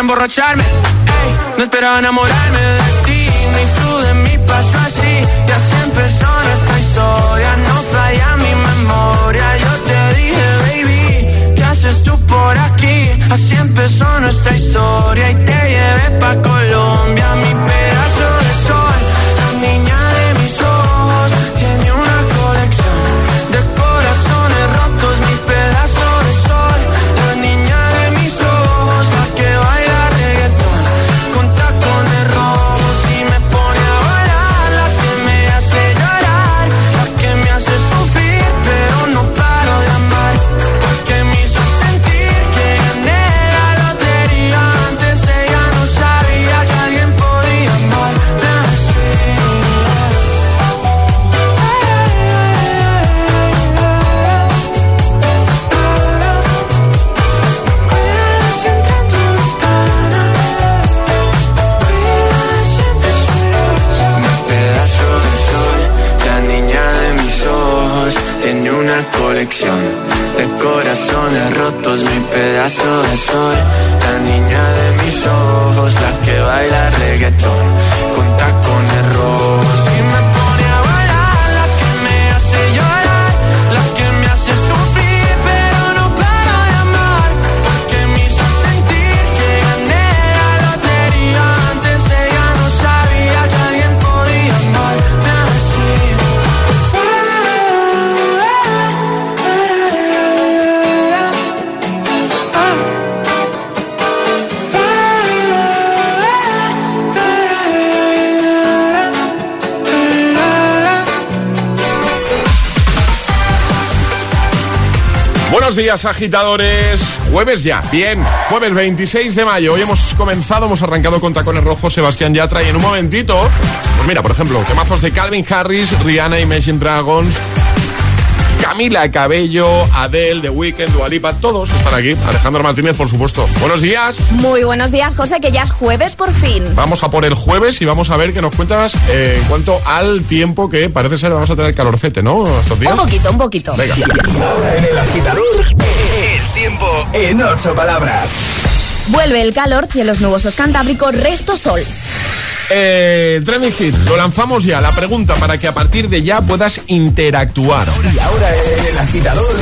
emborracharme, no esperaba enamorarme de ti, ni tú de mí pasó así. Y así empezó nuestra historia, no falla mi memoria. Yo te dije, baby, ¿qué haces tú por aquí? Así empezó nuestra historia y te agitadores. Jueves ya, bien. Jueves 26 de mayo. Hoy hemos comenzado, hemos arrancado con tacones rojos, Sebastián Yatra. Y en un momentito, pues mira, por ejemplo, temazos de Calvin Harris, Rihanna, Imagine Dragons, Camila Cabello, Adele, The Weeknd, Dualipa, todos están aquí. Alejandro Martínez, por supuesto. Buenos días. Muy buenos días, José, que ya es jueves por fin. Vamos a por el jueves y vamos a ver qué nos cuentas eh, en cuanto al tiempo que parece ser vamos a tener calorcete, ¿no? Estos días. Un poquito, un poquito. Venga. Ahora en el agitador, el tiempo en ocho palabras. Vuelve el calor, cielos nubosos cantábricos, resto sol. Eh, Trending Hit, lo lanzamos ya. La pregunta para que a partir de ya puedas interactuar. Y ahora el agitador,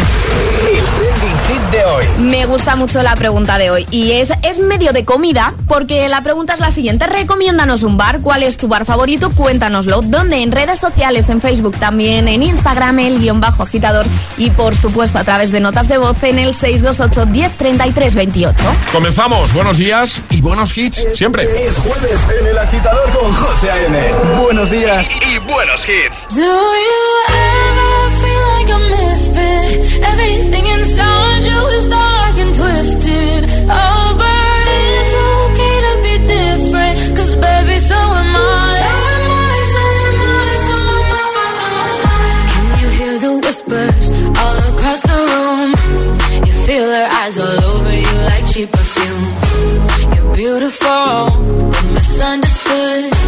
el trending hit de hoy. Me gusta mucho la pregunta de hoy y es, es medio de comida porque la pregunta es la siguiente. Recomiéndanos un bar. ¿Cuál es tu bar favorito? Cuéntanoslo. ¿Dónde? En redes sociales, en Facebook también, en Instagram, el guion bajo agitador y por supuesto a través de notas de voz en el 628 10 33 28. Comenzamos. Buenos días y buenos hits siempre. Es jueves en el agitador con José A.M. Buenos días y buenos hits. Do you ever feel like a misfit? Everything inside beautiful, misunderstood.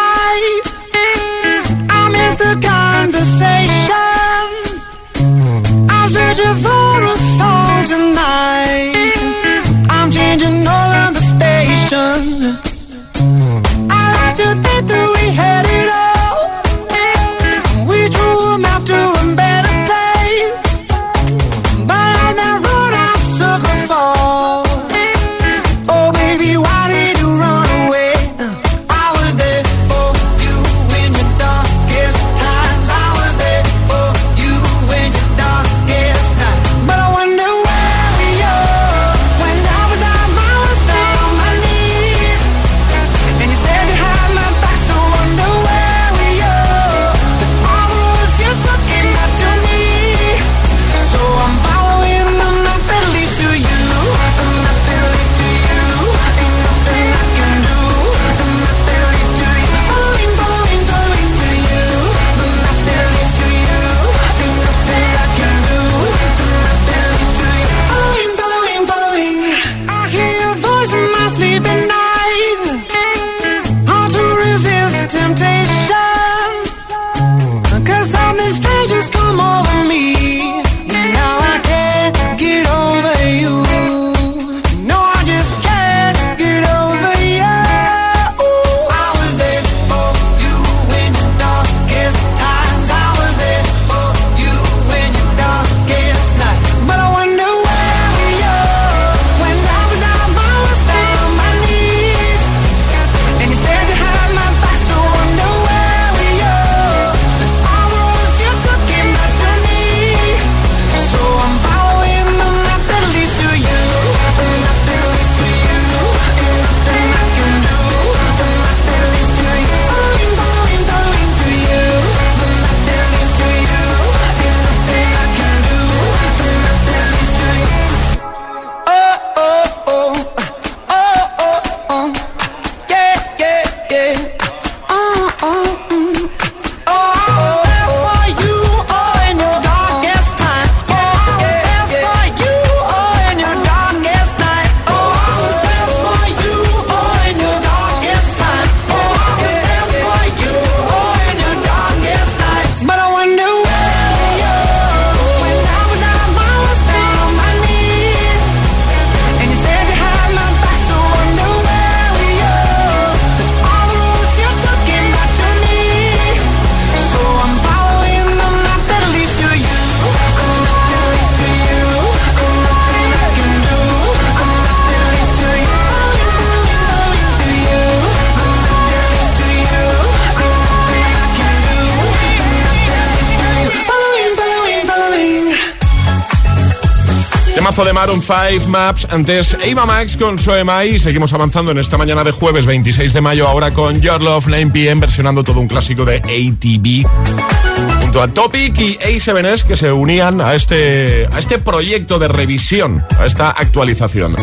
Temazo de Maroon 5 Maps. Antes Eva Max con Soemai. Seguimos avanzando en esta mañana de jueves 26 de mayo. Ahora con Your Love 9 PM versionando todo un clásico de ATV junto a Topic y A7S que se unían a este, a este proyecto de revisión, a esta actualización.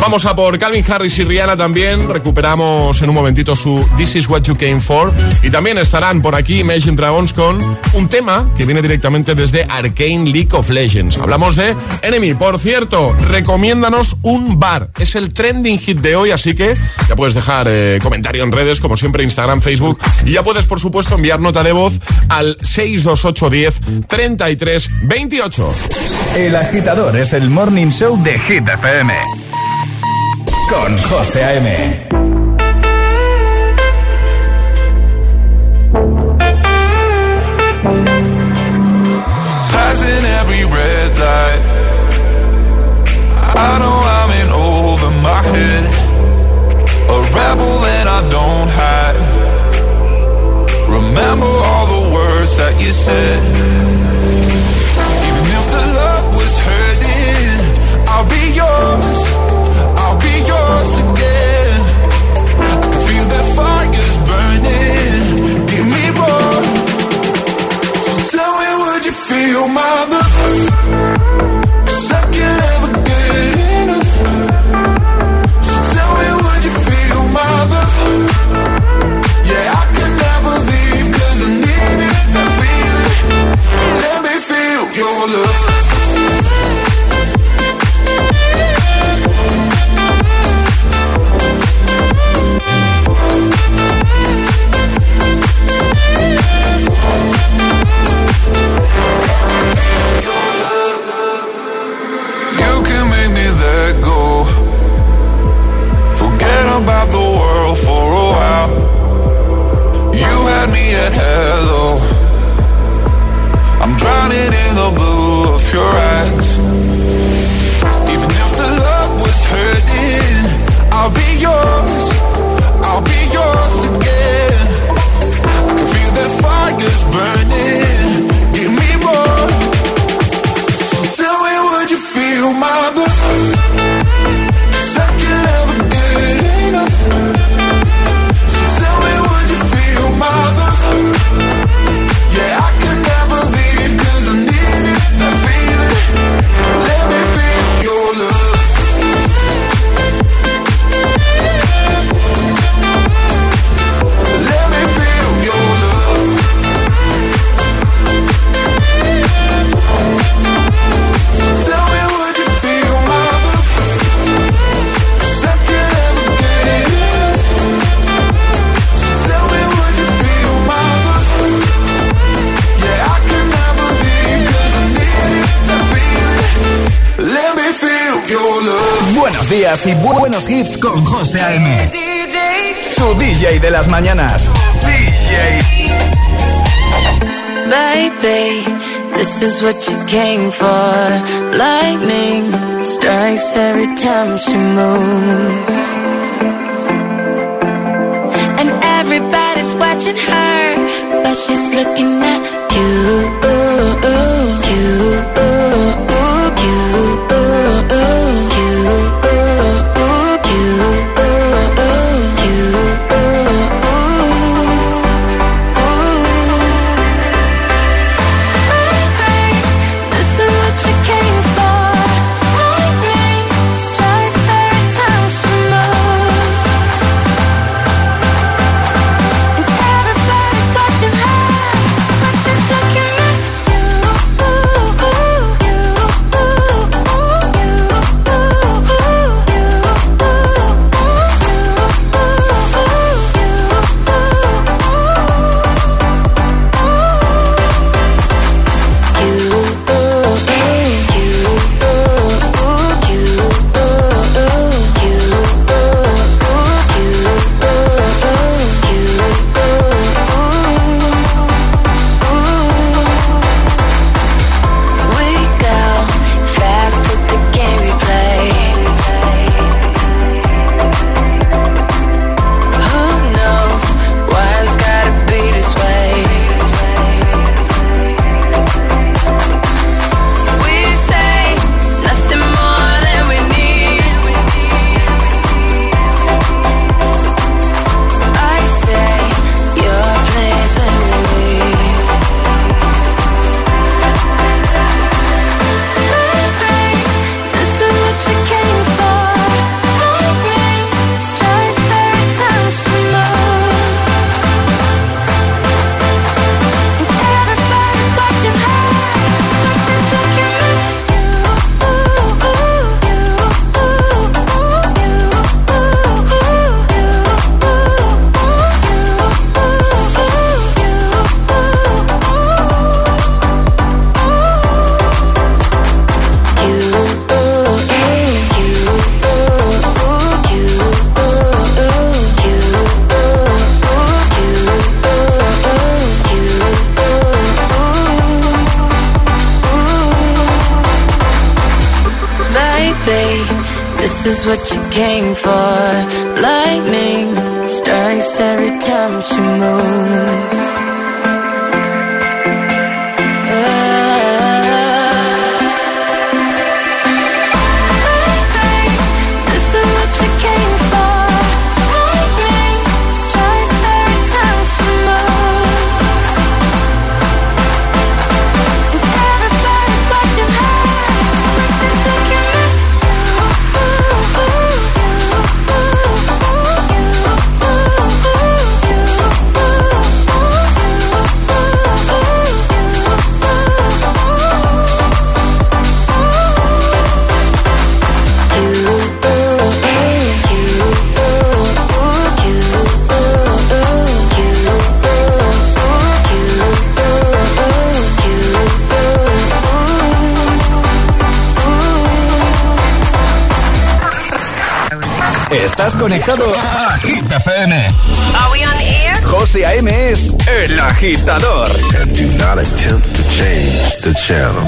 Vamos a por Calvin Harris y Rihanna también. Recuperamos en un momentito su This Is What You Came For. Y también estarán por aquí Imagine Dragons con un tema que viene directamente desde Arcane League of Legends. Hablamos de Enemy. Por cierto, recomiéndanos un bar. Es el trending hit de hoy, así que ya puedes dejar eh, comentario en redes, como siempre, Instagram, Facebook. Y ya puedes, por supuesto, enviar nota de voz al 62810 33 28. El agitador es el morning show de Hit FM. Con José A.M. Passing every red light. I know I'm in over my head. A rebel and I don't hide. Remember all the words that you said. Your love. Buenos hits con José A.M. Tu DJ de las mañanas. Baby, this is what you came for. Lightning strikes every time she moves. And everybody's watching her, but she's looking at. You. Estás conectado a Hit FM. Are we on the air? José A.M. es el agitador. And do not attempt to change the channel.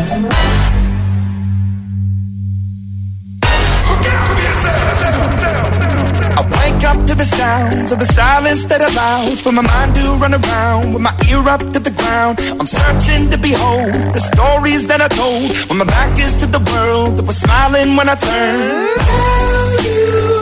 I wake up to the sounds of the silence that allows for my mind to run around with my ear up to the ground. I'm searching to behold the stories that I told when my back is to the world that was smiling when I turned. Tell you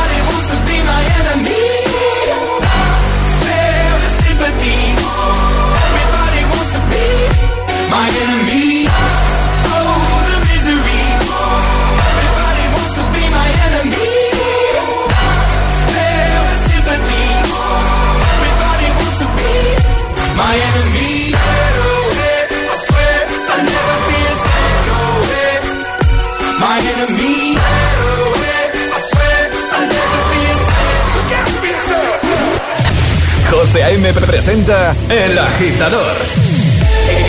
José A.M. presenta El Agitador.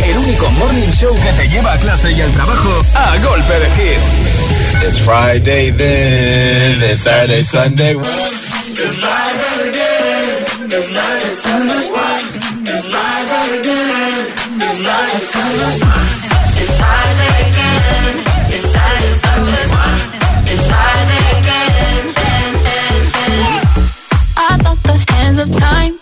El único morning show que te lleva a clase y al trabajo a golpe de hits. It's Friday then, it's Saturday, Sunday. It's again. It's Sunday. It's again. I thought the hands of time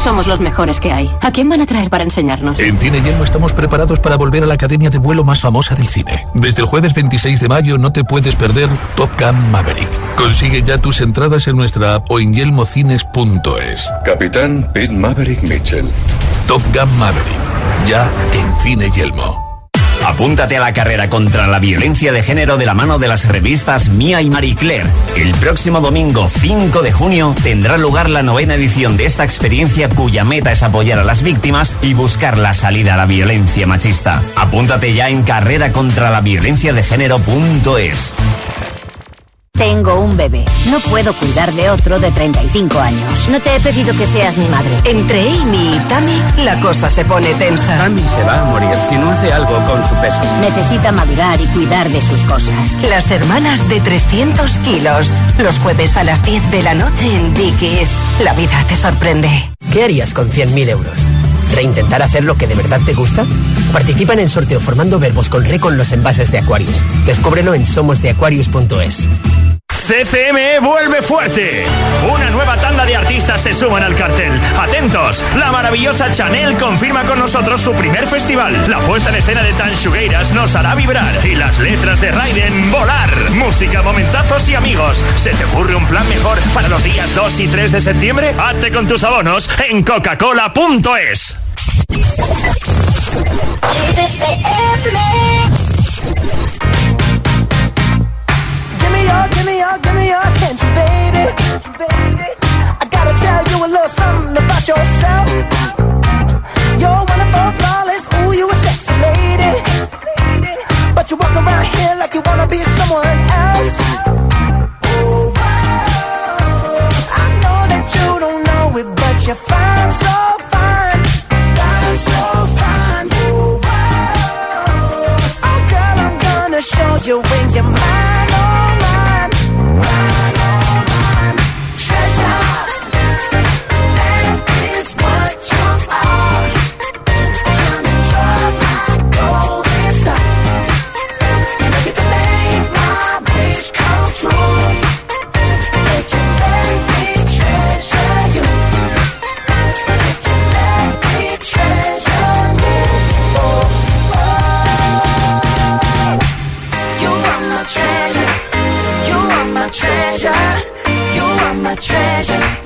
Somos los mejores que hay. ¿A quién van a traer para enseñarnos? En Cine Yelmo estamos preparados para volver a la academia de vuelo más famosa del cine. Desde el jueves 26 de mayo no te puedes perder Top Gun Maverick. Consigue ya tus entradas en nuestra app o en yelmocines.es. Capitán Pete Maverick Mitchell. Top Gun Maverick. Ya en Cine Yelmo. Apúntate a la carrera contra la violencia de género de la mano de las revistas Mía y Marie Claire. El próximo domingo 5 de junio tendrá lugar la novena edición de esta experiencia cuya meta es apoyar a las víctimas y buscar la salida a la violencia machista. Apúntate ya en carrera contra la violencia de género.es. Tengo un bebé. No puedo cuidar de otro de 35 años. No te he pedido que seas mi madre. Entre Amy y Tammy, la cosa se pone tensa. Tammy se va a morir si no hace algo con su peso. Necesita madurar y cuidar de sus cosas. Las hermanas de 300 kilos. Los jueves a las 10 de la noche en Dickies. La vida te sorprende. ¿Qué harías con 100.000 euros? ¿Reintentar hacer lo que de verdad te gusta? Participa en el sorteo formando verbos con re con los envases de Aquarius. Descúbrelo en somosdeaquarius.es. CCME vuelve fuerte. Una nueva tanda de artistas se suman al cartel. Atentos, la maravillosa Chanel confirma con nosotros su primer festival. La puesta en escena de Tan Shugueiras nos hará vibrar y las letras de Raiden volar. Música, momentazos y amigos. ¿Se te ocurre un plan mejor para los días 2 y 3 de septiembre? Hazte con tus abonos en coca-cola.es. Me your, give me your, give me your attention, baby. I gotta tell you a little something about yourself. You're our flawless, ooh, you a sexy lady. But you walk around here like you wanna be someone else. Ooh, I know that you don't know it, but you're fine, so fine. Fine, so fine. Ooh, oh, girl, I'm gonna show you when you're mine, my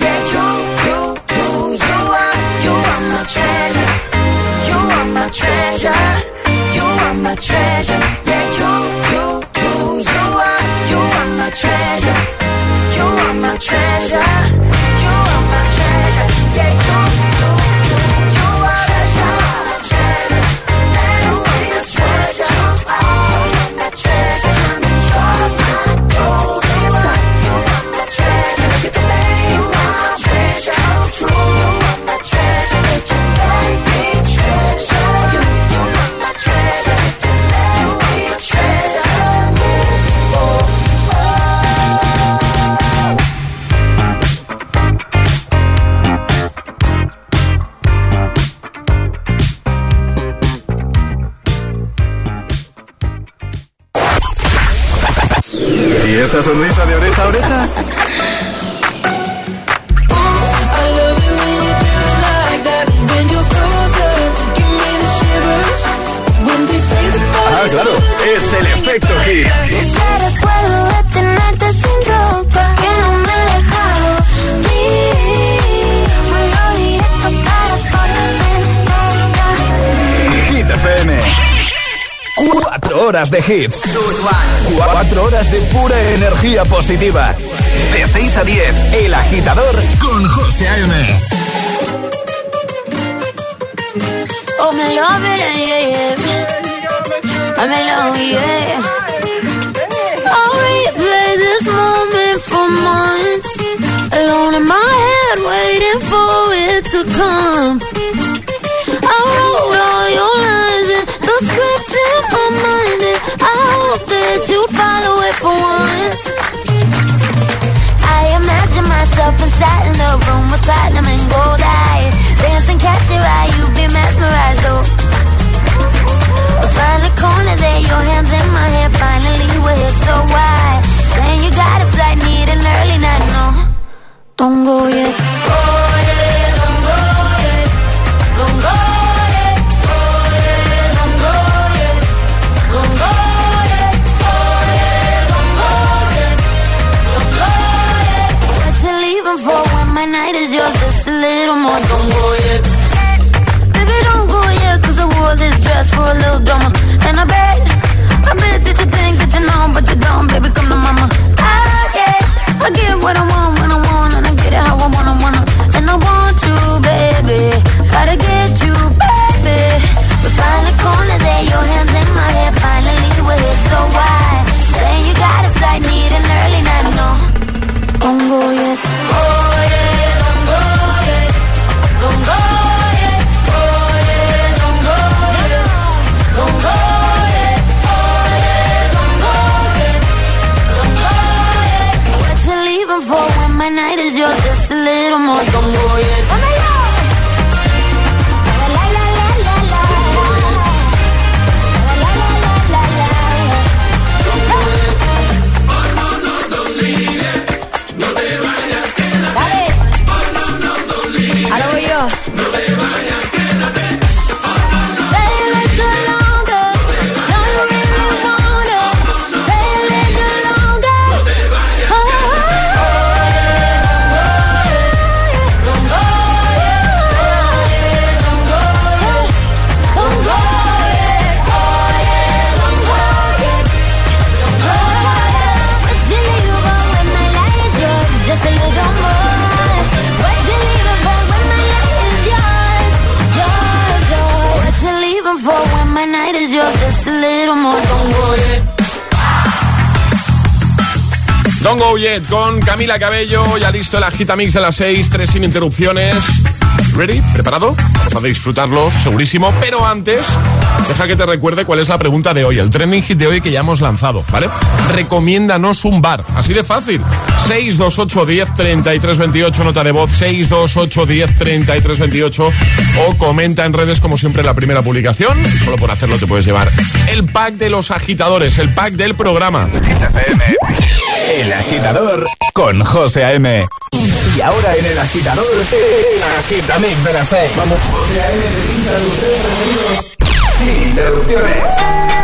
de hits. Cuatro horas de pura energía positiva. De 6 a 10, El Agitador con José A.M. Oh, me love it, yeah, yeah. Oh, I'm in love, yeah. I'll replay this moment for months. Alone in my head, waiting for it to come. Con Camila Cabello. Ya listo el Agitamix de las 6, 3 sin interrupciones. ¿Ready? ¿Preparado? Vamos a disfrutarlo, segurísimo. Pero antes, deja que te recuerde cuál es la pregunta de hoy, el trending hit de hoy que ya hemos lanzado, ¿vale? Recomiéndanos un bar, así de fácil. 628 10 33 28, nota de voz 628 10 33 28 o comenta en redes como siempre en la primera publicación. Solo por hacerlo te puedes llevar el pack de los agitadores, el pack del programa. El agitador con José A.M. Y ahora en el agitador, el agitamix de las 6. Vamos. José A.M. Sin interrupciones.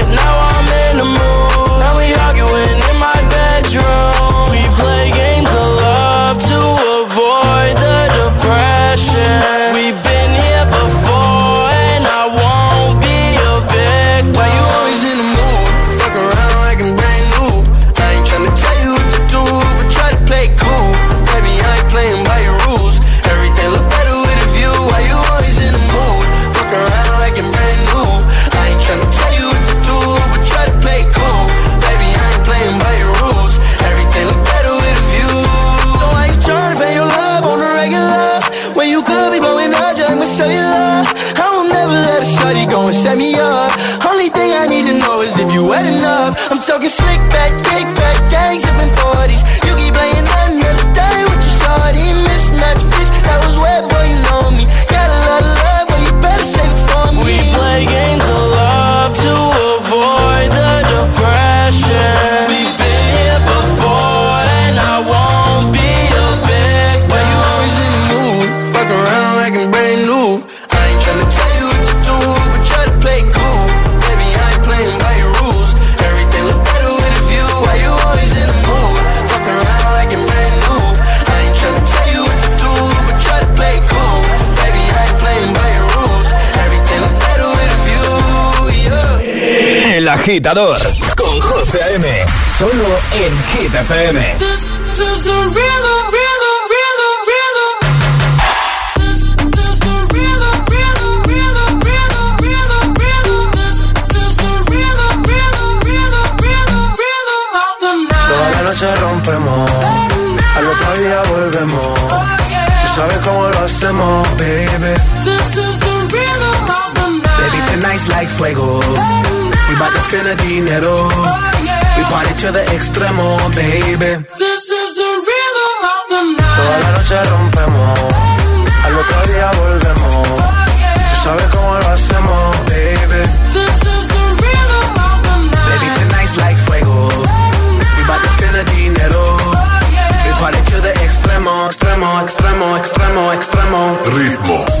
Agitador con José A.M. Solo en Hit FM. This, this the rhythm, rhythm, rhythm, rhythm. This, this the rhythm, rhythm, rhythm, rhythm, rhythm, rhythm. This, this the rhythm, rhythm, rhythm, rhythm, rhythm of the night. Toda la noche rompemos, al otro día volvemos. Tú sabes cómo lo hacemos, baby. This is the rhythm of the night. Baby, tonight's like fuego. Bout to spend the dinero. We party to the extremo, baby. This is the rhythm of the night. Toda la noche rompemos, al otro día volvemos. Tú sabes cómo lo hacemos, baby. This is the rhythm of the night. Baby, tonight's like fuego. We bout to spend the dinero. We party to the extremo, extremo, extremo, extremo, extremo. Ritmo.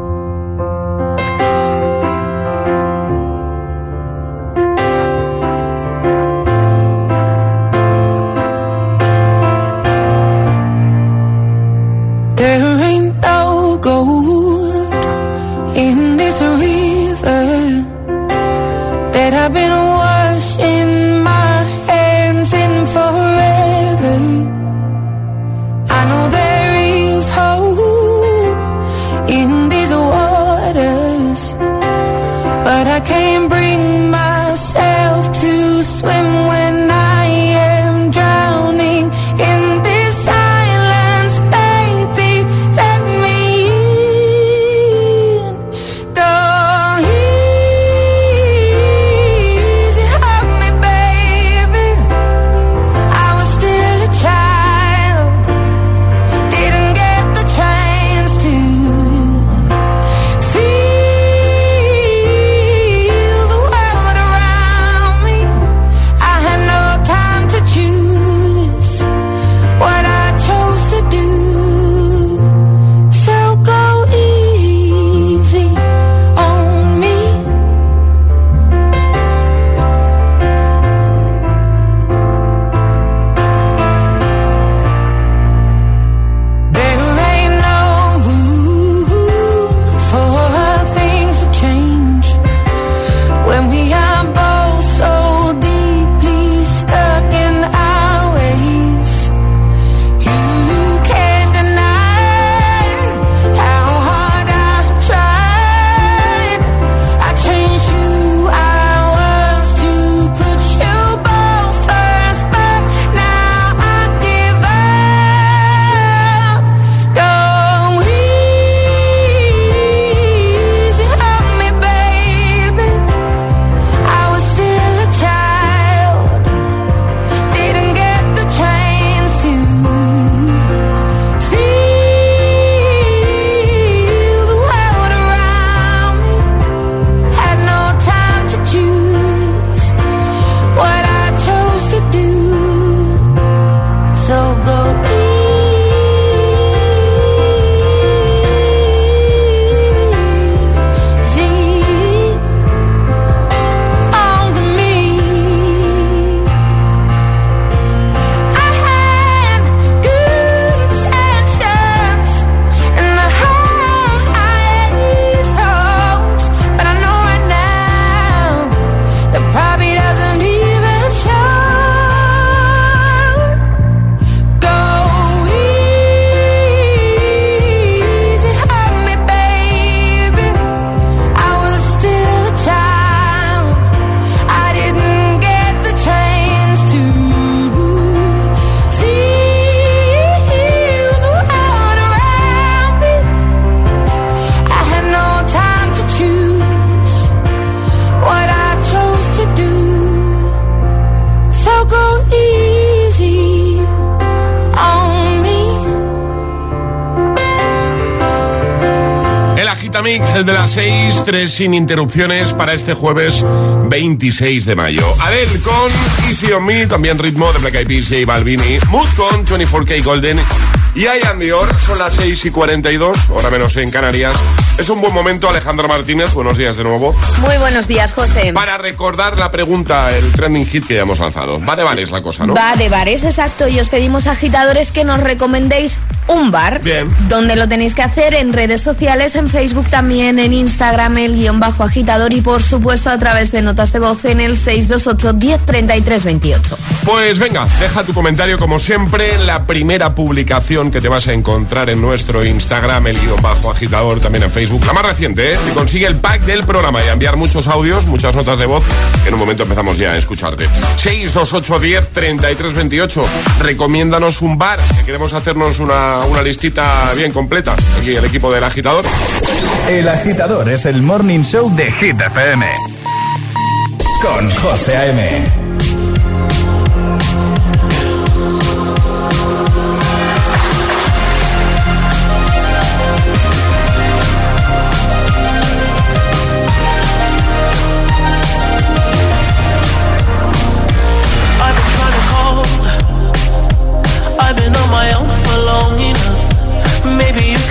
Sin interrupciones para este jueves 26 de mayo. Adel con Easy on Me, también ritmo de Black Eyed Peas y Balvini. Mood con 24K Golden y I Am Dior. Son las 6 y 42, hora menos en Canarias. Es un buen momento, Alejandro Martínez. Buenos días de nuevo. Muy buenos días, José. Para recordar la pregunta, el trending hit que ya hemos lanzado. Va de bares la cosa, ¿no? Va de bares, exacto. Y os pedimos, agitadores, que nos recomendéis un bar. Bien. Donde lo tenéis que hacer en redes sociales, en Facebook también, en Instagram, el guion bajo agitador y por supuesto a través de notas de voz en el 628 1033 28. Pues venga, deja tu comentario como siempre en la primera publicación que te vas a encontrar en nuestro Instagram, el guion bajo agitador, también en Facebook. La más reciente, ¿eh? Si consigue el pack del programa y enviar muchos audios, muchas notas de voz, en un momento empezamos ya a escucharte. 628 10 33 28. Recomiéndanos un bar, que queremos hacernos una una, listita bien completa. Aquí el equipo del agitador. El agitador es el morning show de Hit FM. Con José A.M.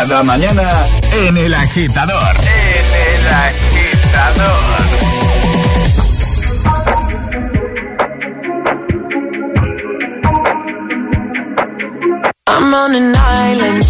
Cada mañana en el agitador. En el agitador. I'm on an island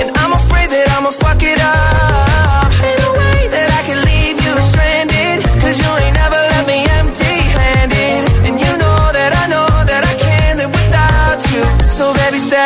And I'm afraid that I'ma fuck it up. Ain't no way that I can leave you stranded. Cause you ain't never left me empty handed. And you know that I know that I can't live without you. So baby, stay.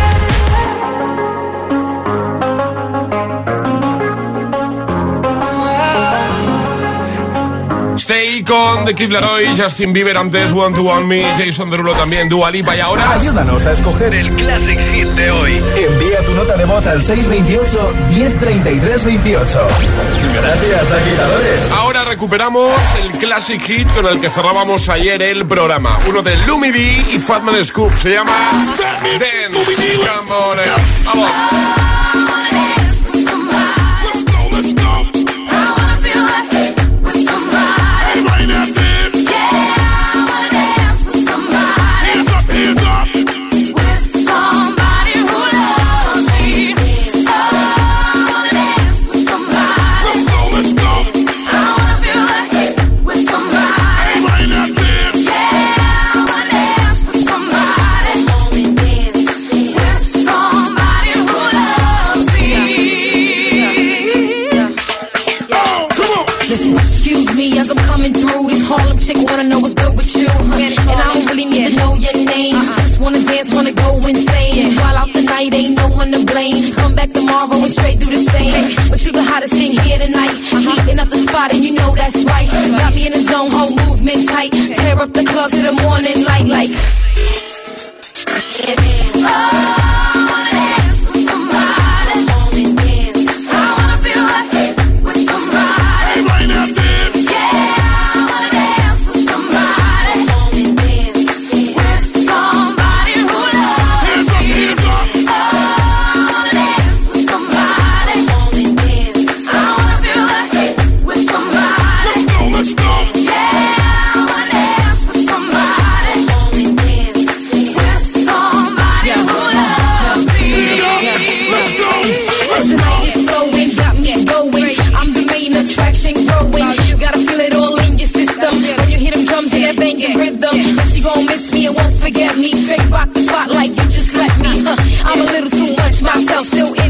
Con The Kid Laroi, Justin Bieber antes, One to One Me, Jason Derulo también, Dua Lipa y ahora... Ayúdanos a escoger el Classic Hit de hoy. Envía tu nota de voz al 628 1033 28. Gracias, agitadores. Ahora recuperamos el Classic Hit con el que cerrábamos ayer el programa. Uno de Lumi B y Fatman Scoop. Se llama. Come on, eh. Vamos. Tomorrow and straight through the same. But you the hottest thing here tonight. Heating up the spot and you know that's right. Got me in the zone, whole movement tight. Tear up the club to the morning light like. Tonight And gon' miss me and won't forget me. Straight rock the spot like you just let me. Huh. I'm a little too much myself, still